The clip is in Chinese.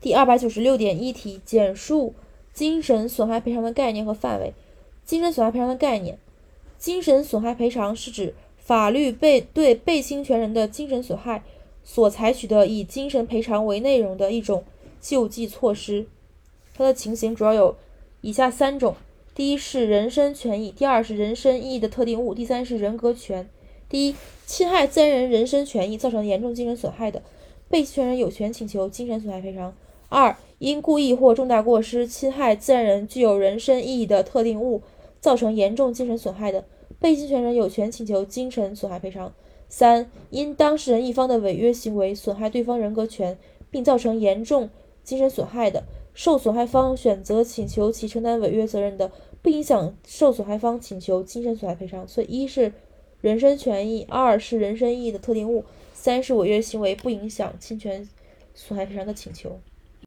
第二百九十六点一题，简述精神损害赔偿的概念和范围。精神损害赔偿的概念：精神损害赔偿是指法律被对被侵权人的精神损害所采取的以精神赔偿为内容的一种救济措施。它的情形主要有以下三种：第一是人身权益，第二是人身意义的特定物，第三是人格权。第一，侵害自然人人身权益造成严重精神损害的，被侵权人有权请求精神损害赔偿。二，因故意或重大过失侵害自然人具有人身意义的特定物，造成严重精神损害的，被侵权人有权请求精神损害赔偿。三，因当事人一方的违约行为损害对方人格权，并造成严重精神损害的，受损害方选择请求其承担违约责任的，不影响受损害方请求精神损害赔偿。所以，一是人身权益，二是人身意义的特定物，三是违约行为不影响侵权损害赔偿的请求。